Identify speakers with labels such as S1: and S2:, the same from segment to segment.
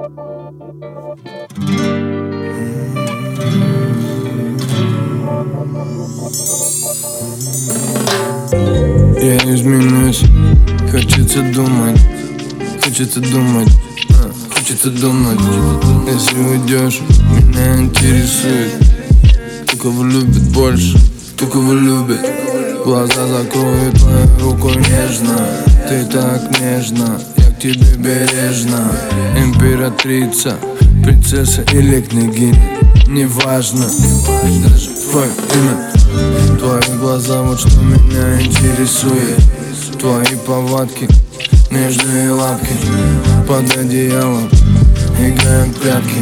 S1: Я изменюсь, хочется думать, хочется думать, а, хочется думать. Если уйдешь, меня интересует. Кто кого любит больше, кто кого любит Глаза закрою твою руку нежно. Ты так нежно, тебе бережно Императрица, принцесса или княгиня Неважно, даже твое имя Твои глаза, вот что меня интересует. Твои повадки, нежные лапки Под одеялом Играем в прятки,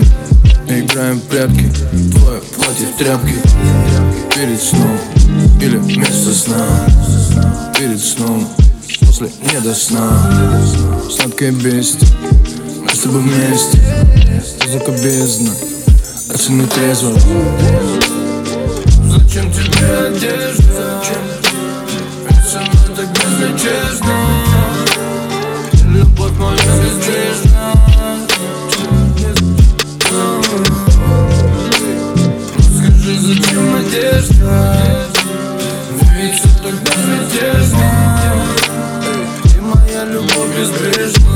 S1: играем в прятки. Твое платье в тряпке Перед сном или вместо сна Перед сном, после не до сна. Сладкое бестие, мы с тобой вместе. Музыка бездна, оцени трезво Зачем тебе одежда? Ведь мной так безнадежно. Любовь моя безбрежна любовь безбрежна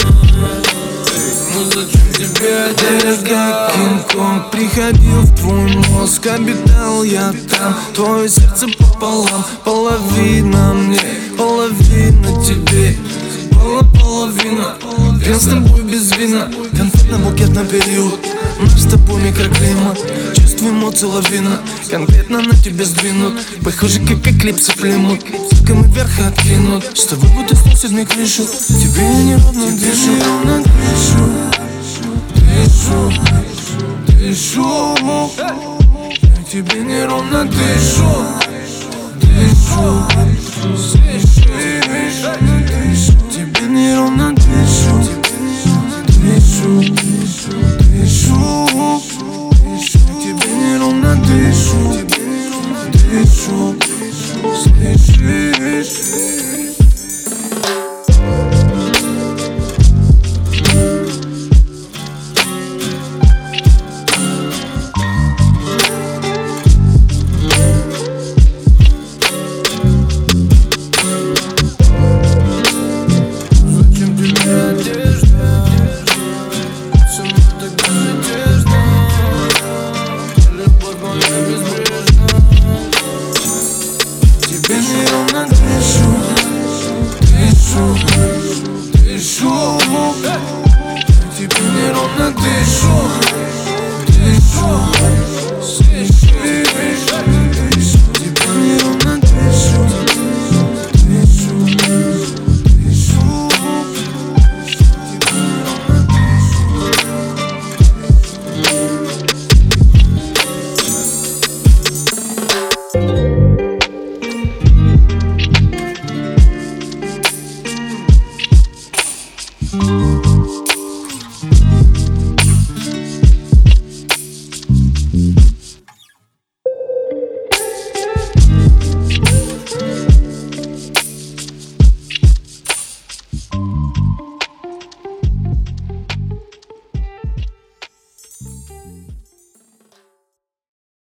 S1: Ну зачем тебе одежда?
S2: Кинг-Конг приходил в твой мозг Обитал я там Твое сердце пополам Половина мне, половина тебе Пола половина Я с тобой без вина Конфетно-букетный период Наш с тобой микроклимат? Чувств эмоций лавина Конкретно на тебе сдвинут. Похоже, как эклипсы племут Только мы вверх откинут. С тобой будто сносит мне крышу. Тебе я неровно дышу. Неровно дышу. Дышу. Дышу Я тебе неровно дышу. Дышу. Тебе неровно дышу Дышу. Дышу Я тебе неровно дышу Дышу Слышишь
S1: Зачем
S2: Música